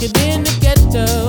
naked in the ghetto.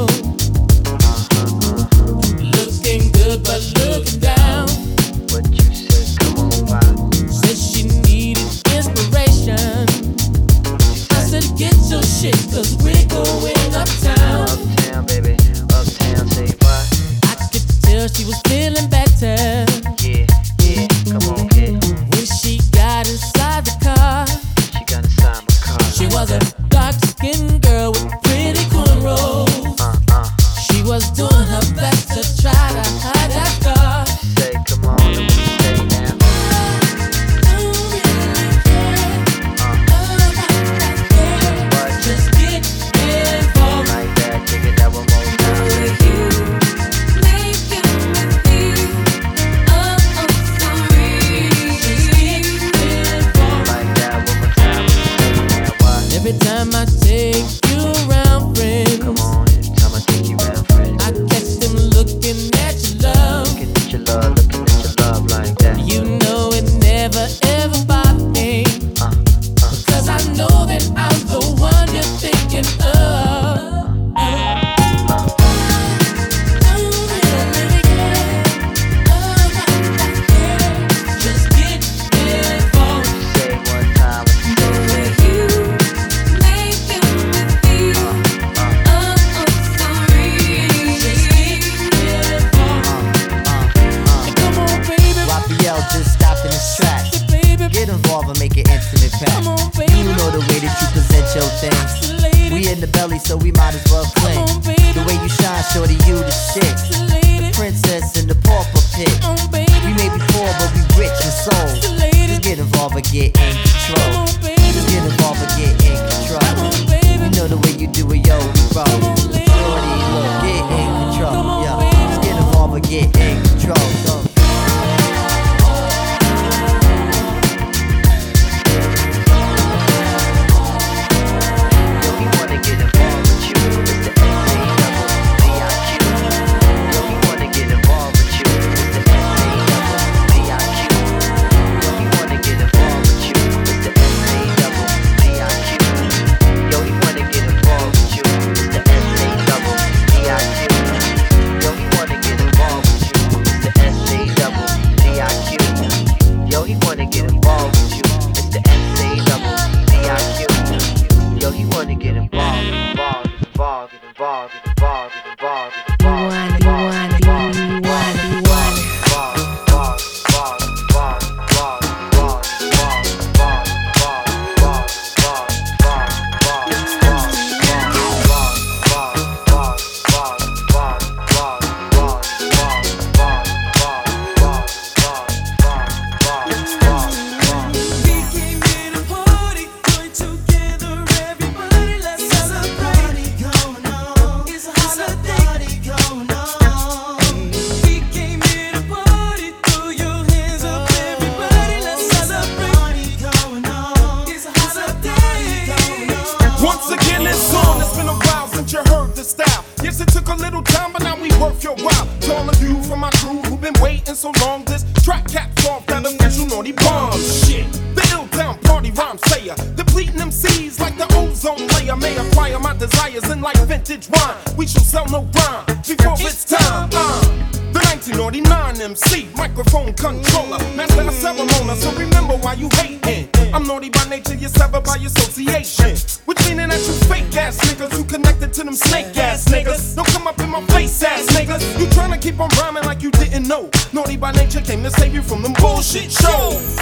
that I you heard the style. Yes, it took a little time, but now we worth your while. To all of you from my crew who've been waiting so long, this track caps off the official naughty bomb. Shit, the ill town party rhyme sayer, depleting them seeds like the ozone layer. May acquire my desires in like vintage wine. We shall sell no rhyme before it's time. Uh, the 1999 MC, microphone controller, master of ceremony. So remember why you hating. I'm naughty by nature, you're severed by association. Which meaning that you fake ass niggas who connect to them snake ass niggas. Don't come up in my face ass niggas. You tryna keep on rhyming like you didn't know. Naughty by nature came to save you from them bullshit shows.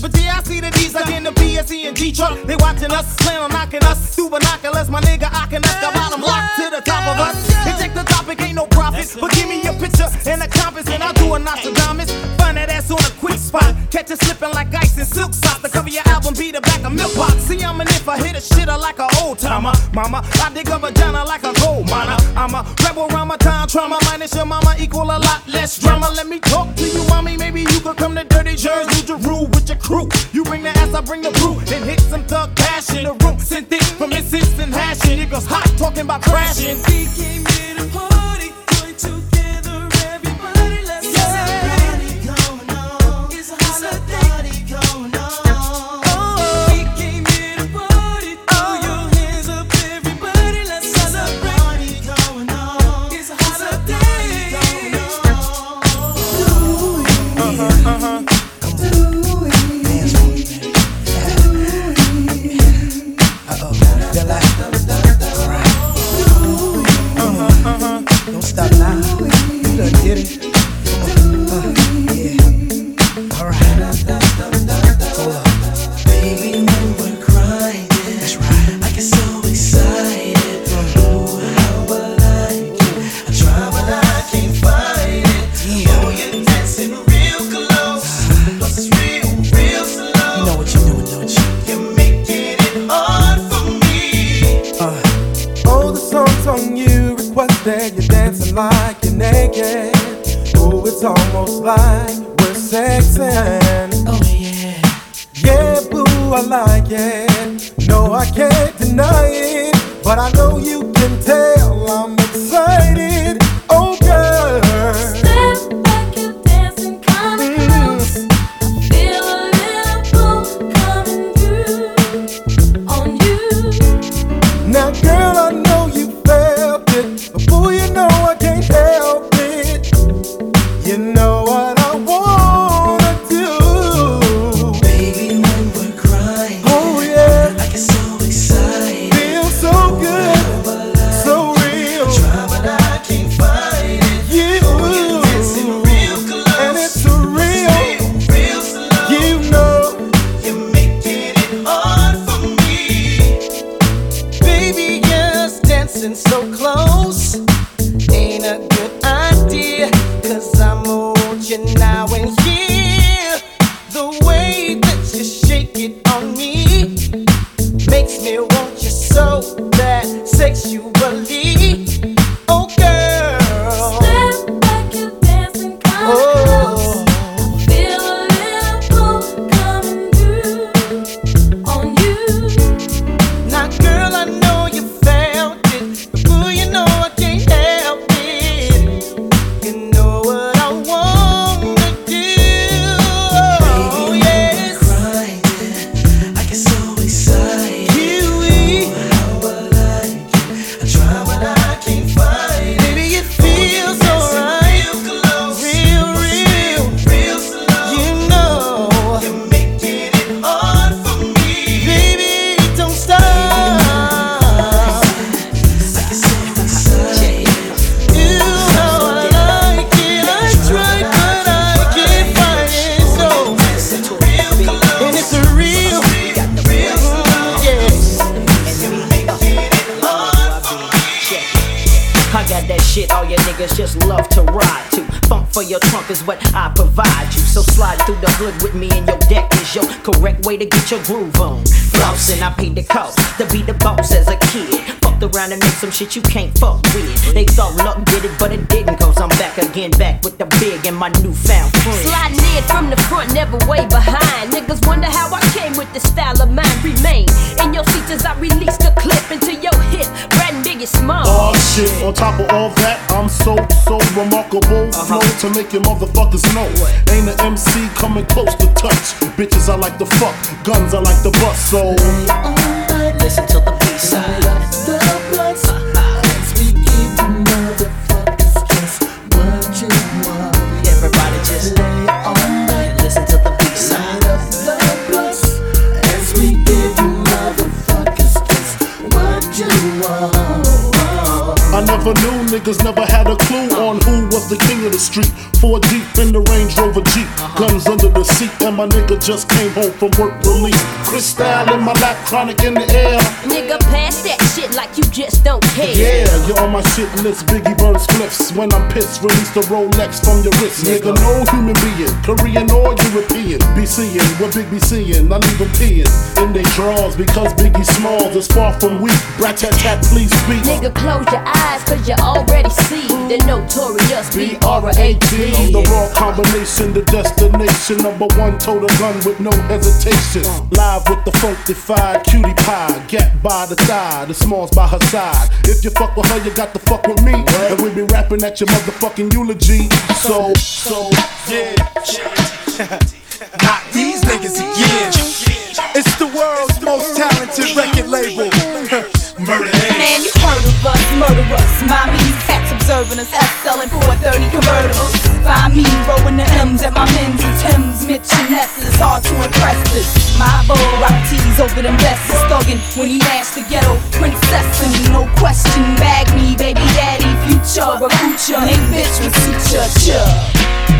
That we touch. But yeah, I see the D's like in the PSE and G truck. They watching us, plan on knocking us through binoculars. My nigga, I can knock the bottom lock to the top of us. And take the topic, ain't no profit. But give me a picture and a compass, and I'll do a Nostradamus. Find that ass on a quick spot. Catch it slipping like ice in silk socks. The cover your album be the back of milk box. See, I'm an if I hit a shitter like a old timer. Mama, I dig a vagina like a gold miner. I'm a rebel my time trauma. Minus your mama equal a lot less drama. Let me bring the brew. Then hit some thug cash in the room. Send things from and hashing. Niggas hot talking about crashing. We came here to party, is what I provide you. So slide through the hood with me and your deck is your correct way to get your groove on. Flossing, I paid the cost to be the boss as a kid. Fucked around and made some shit you can't fuck with. They thought luck did it, but it didn't. Cause I'm back again, back with the big and my newfound friend. Sliding in from the front, never way behind. Niggas wonder how I came with the style of mine. Remain in your seats as I release the clip into your hip. Brat and Biggie Small. Oh shit, on top of all that, I'm so, so remarkable. Uh-huh. Flow to make your motherfuckers know. Ain't an MC coming close to touch. Bitches I like to fuck, guns I like to bust, so. Listen to the B side. Niggas never had a clue on who was the king of the street. Four deep in the Range Rover Jeep, uh-huh. guns under the the seat, and my nigga just came home from work relief. Crystal in my lap, chronic in the air. Nigga, pass that shit like you just don't care. Yeah, you're on my shit list. Biggie burns flips. When I'm pissed, release the Rolex from your wrist. Nigga, no human being, Korean or European. Be seeing what Big be seeing. I leave them peeing in they drawers because Biggie Smalls is far from weak. Brat tat tat, please speak. Nigga, close your eyes, cause you already see the notorious B-R-A-T. The raw combination, the destination. Number one, total gun with no hesitation. Live with the funkified cutie pie. Get by the thigh, the smalls by her side. If you fuck with her, you got to fuck with me. And we be rapping at your motherfucking eulogy. So, so, yeah. Not these niggas again. It's the world's most talented record label. Us, murder us. Mommy, cats observing us, us selling 430 convertibles. Find me rolling the M's at my men's and Tim's, Mitchell and Ness's. Hard to impress this. My boy rock tees over them vests. Thuggin' when he mashed the ghetto princess. And no question, bag me, baby daddy, future, but future. Ain't bitch with suture, sure.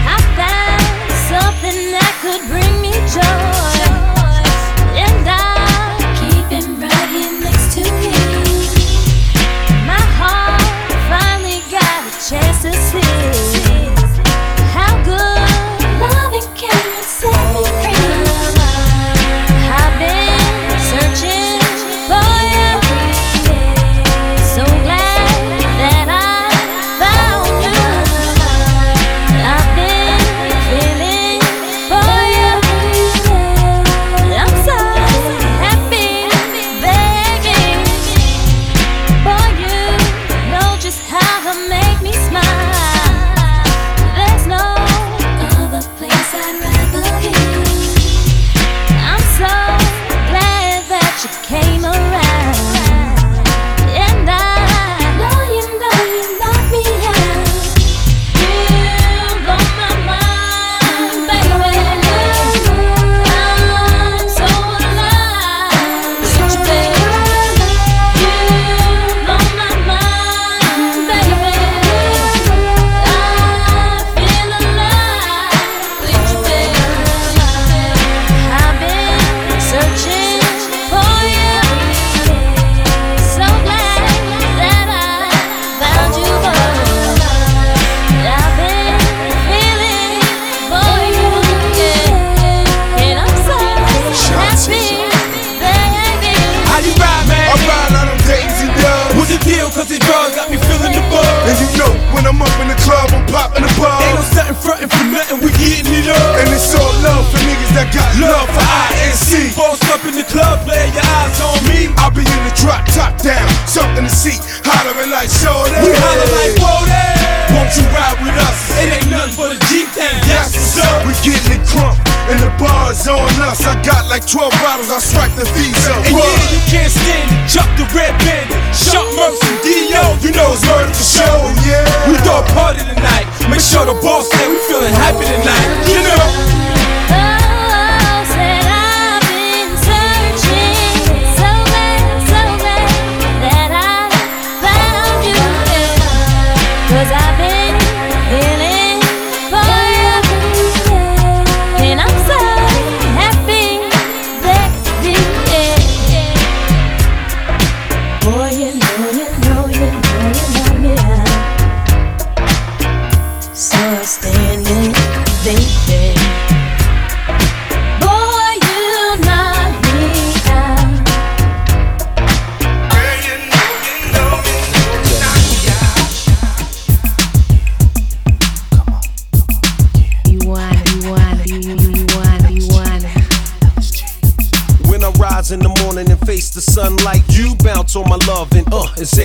I found something that could bring me joy, came around, getting it up. And it's all love for niggas that got love for INC. Boss up in the club, lay your eyes on me. I'll be in the drop, top down, something to see. Hollering like Shorty. We holler like Wody. Won't you ride with us? It ain't nothing but a G thing, that's what's up. We getting it crunk, and the bar's on us. I got like 12 bottles, I strike the fees up. And yeah, you can't stand it. Chuck the red bandit,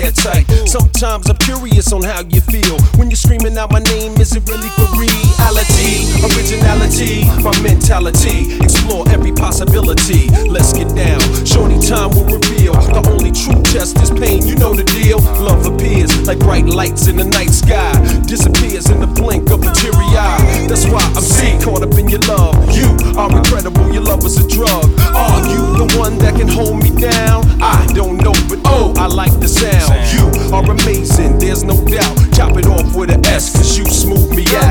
airtight. Sometimes I'm curious on how you feel when you're screaming out my name. Is it really for reality? Originality, my mentality. Explore every possibility. Let's get down. Shorty time will reveal. The only true test is pain. You know the deal. Love appears like bright lights in the night sky. Disappears in the blink of a teary eye. That's why I'm seen caught up in your love. You are incredible. Your love is a drug. Are you the one that can hold me down? I don't know, but oh, I like the sound. You are amazing, there's no doubt. Chop it off with an S, cause you smooth me out.